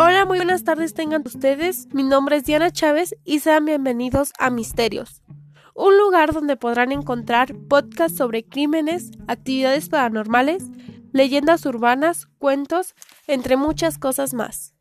Hola, muy buenas tardes tengan ustedes. Mi nombre es Diana Chávez y sean bienvenidos a Misterios, un lugar donde podrán encontrar podcasts sobre crímenes, actividades paranormales, leyendas urbanas, cuentos, entre muchas cosas más.